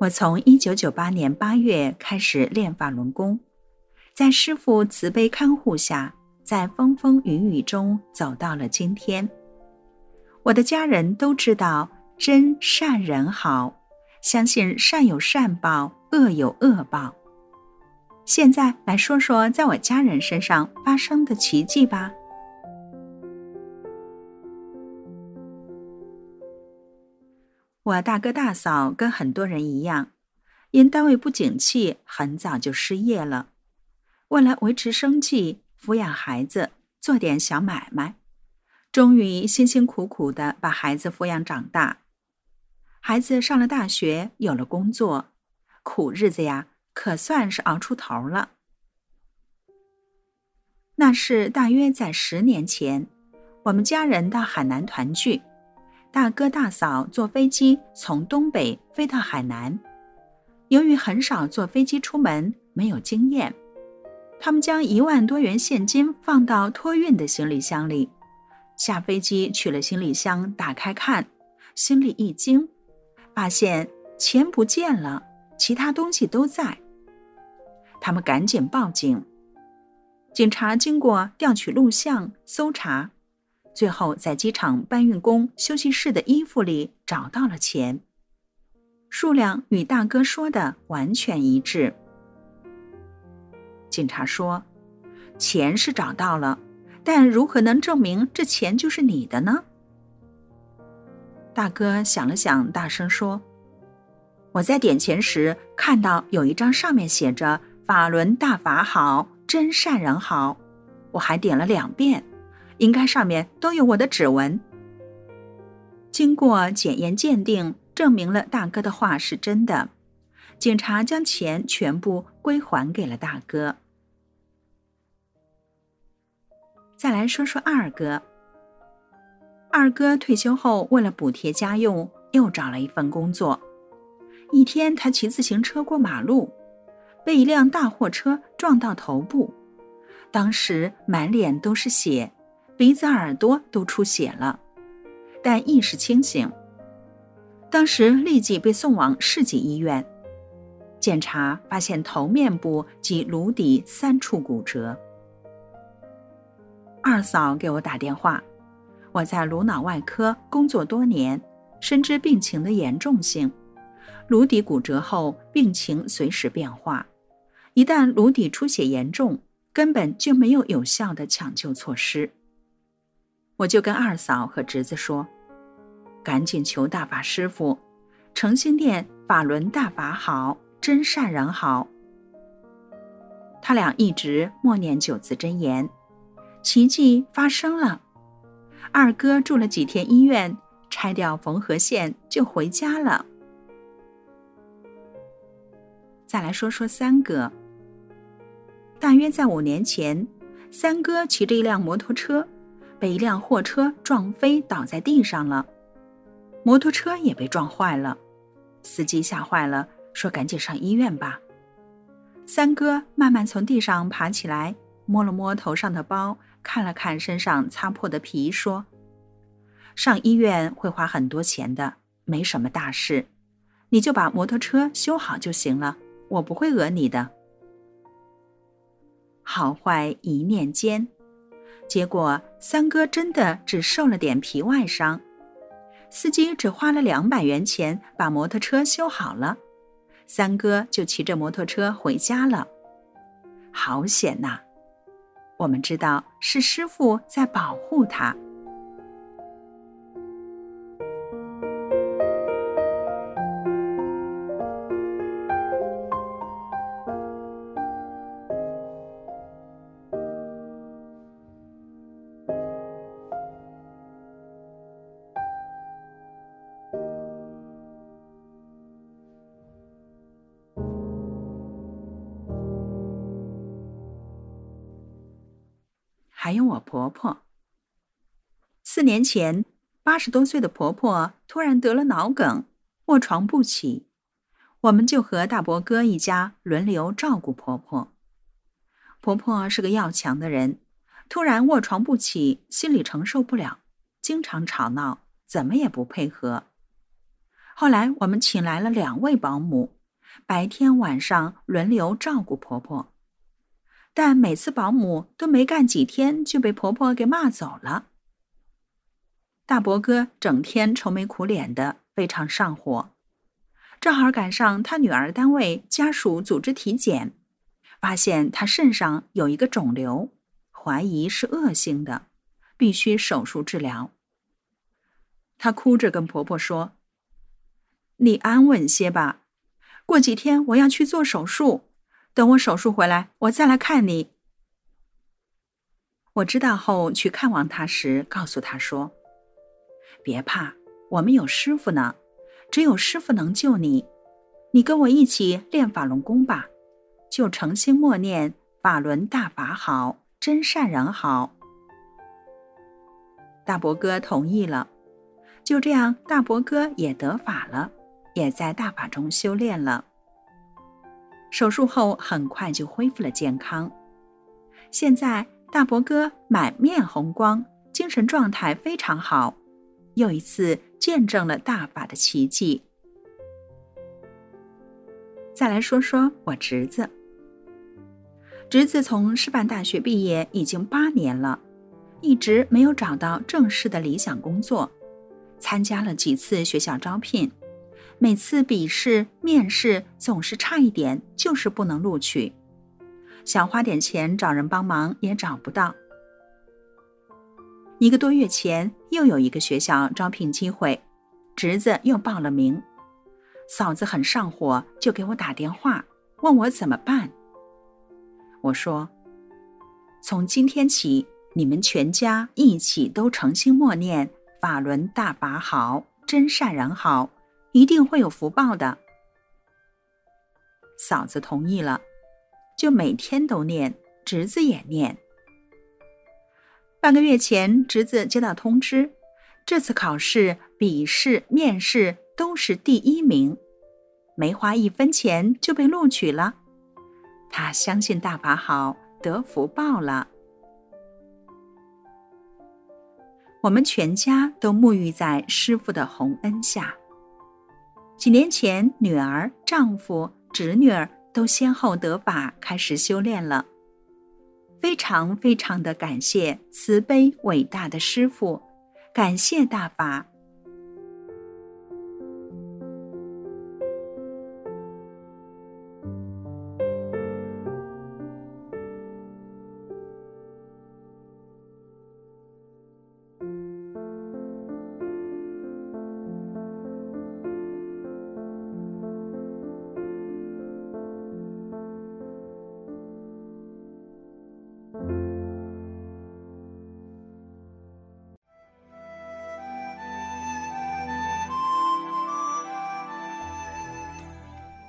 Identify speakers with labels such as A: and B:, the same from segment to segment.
A: 我从一九九八年八月开始练法轮功，在师父慈悲看护下，在风风雨雨中走到了今天。我的家人都知道真善人好，相信善有善报，恶有恶报。现在来说说在我家人身上发生的奇迹吧。我大哥大嫂跟很多人一样，因单位不景气，很早就失业了。为了维持生计、抚养孩子、做点小买卖，终于辛辛苦苦的把孩子抚养长大。孩子上了大学，有了工作，苦日子呀，可算是熬出头了。那是大约在十年前，我们家人到海南团聚。大哥大嫂坐飞机从东北飞到海南，由于很少坐飞机出门，没有经验，他们将一万多元现金放到托运的行李箱里。下飞机取了行李箱，打开看，心里一惊，发现钱不见了，其他东西都在。他们赶紧报警，警察经过调取录像搜查。最后，在机场搬运工休息室的衣服里找到了钱，数量与大哥说的完全一致。警察说：“钱是找到了，但如何能证明这钱就是你的呢？”大哥想了想，大声说：“我在点钱时看到有一张上面写着‘法轮大法好，真善人好’，我还点了两遍。”应该上面都有我的指纹。经过检验鉴定，证明了大哥的话是真的。警察将钱全部归还给了大哥。再来说说二哥。二哥退休后，为了补贴家用，又找了一份工作。一天，他骑自行车过马路，被一辆大货车撞到头部，当时满脸都是血。鼻子、耳朵都出血了，但意识清醒。当时立即被送往市级医院，检查发现头面部及颅底三处骨折。二嫂给我打电话，我在颅脑外科工作多年，深知病情的严重性。颅底骨折后，病情随时变化，一旦颅底出血严重，根本就没有有效的抢救措施。我就跟二嫂和侄子说：“赶紧求大法师傅，诚心念法轮大法好，真善人好。”他俩一直默念九字真言，奇迹发生了。二哥住了几天医院，拆掉缝合线就回家了。再来说说三哥。大约在五年前，三哥骑着一辆摩托车。被一辆货车撞飞，倒在地上了，摩托车也被撞坏了，司机吓坏了，说：“赶紧上医院吧。”三哥慢慢从地上爬起来，摸了摸头上的包，看了看身上擦破的皮，说：“上医院会花很多钱的，没什么大事，你就把摩托车修好就行了，我不会讹你的。”好坏一念间。结果三哥真的只受了点皮外伤，司机只花了两百元钱把摩托车修好了，三哥就骑着摩托车回家了。好险呐！我们知道是师傅在保护他。还有我婆婆。四年前，八十多岁的婆婆突然得了脑梗，卧床不起，我们就和大伯哥一家轮流照顾婆婆。婆婆是个要强的人，突然卧床不起，心里承受不了，经常吵闹，怎么也不配合。后来我们请来了两位保姆，白天晚上轮流照顾婆婆。但每次保姆都没干几天就被婆婆给骂走了。大伯哥整天愁眉苦脸的，非常上火。正好赶上他女儿单位家属组织体检，发现他肾上有一个肿瘤，怀疑是恶性的，必须手术治疗。他哭着跟婆婆说：“你安稳些吧，过几天我要去做手术。”等我手术回来，我再来看你。我知道后去看望他时，告诉他说：“别怕，我们有师傅呢，只有师傅能救你。你跟我一起练法轮功吧，就诚心默念‘法轮大法好，真善人好’。”大伯哥同意了，就这样，大伯哥也得法了，也在大法中修炼了。手术后很快就恢复了健康，现在大伯哥满面红光，精神状态非常好，又一次见证了大法的奇迹。再来说说我侄子，侄子从师范大学毕业已经八年了，一直没有找到正式的理想工作，参加了几次学校招聘。每次笔试、面试总是差一点，就是不能录取。想花点钱找人帮忙也找不到。一个多月前，又有一个学校招聘机会，侄子又报了名。嫂子很上火，就给我打电话，问我怎么办。我说：“从今天起，你们全家一起都诚心默念‘法轮大法好，真善人好’。”一定会有福报的。嫂子同意了，就每天都念，侄子也念。半个月前，侄子接到通知，这次考试笔试、面试都是第一名，没花一分钱就被录取了。他相信大法好，得福报了。我们全家都沐浴在师傅的洪恩下。几年前，女儿、丈夫、侄女儿都先后得法，开始修炼了。非常非常的感谢慈悲伟大的师父，感谢大法。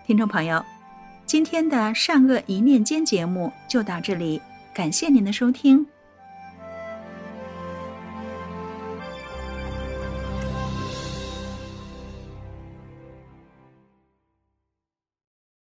A: 听众朋友，今天的善恶一念间节目就到这里，感谢您的收听。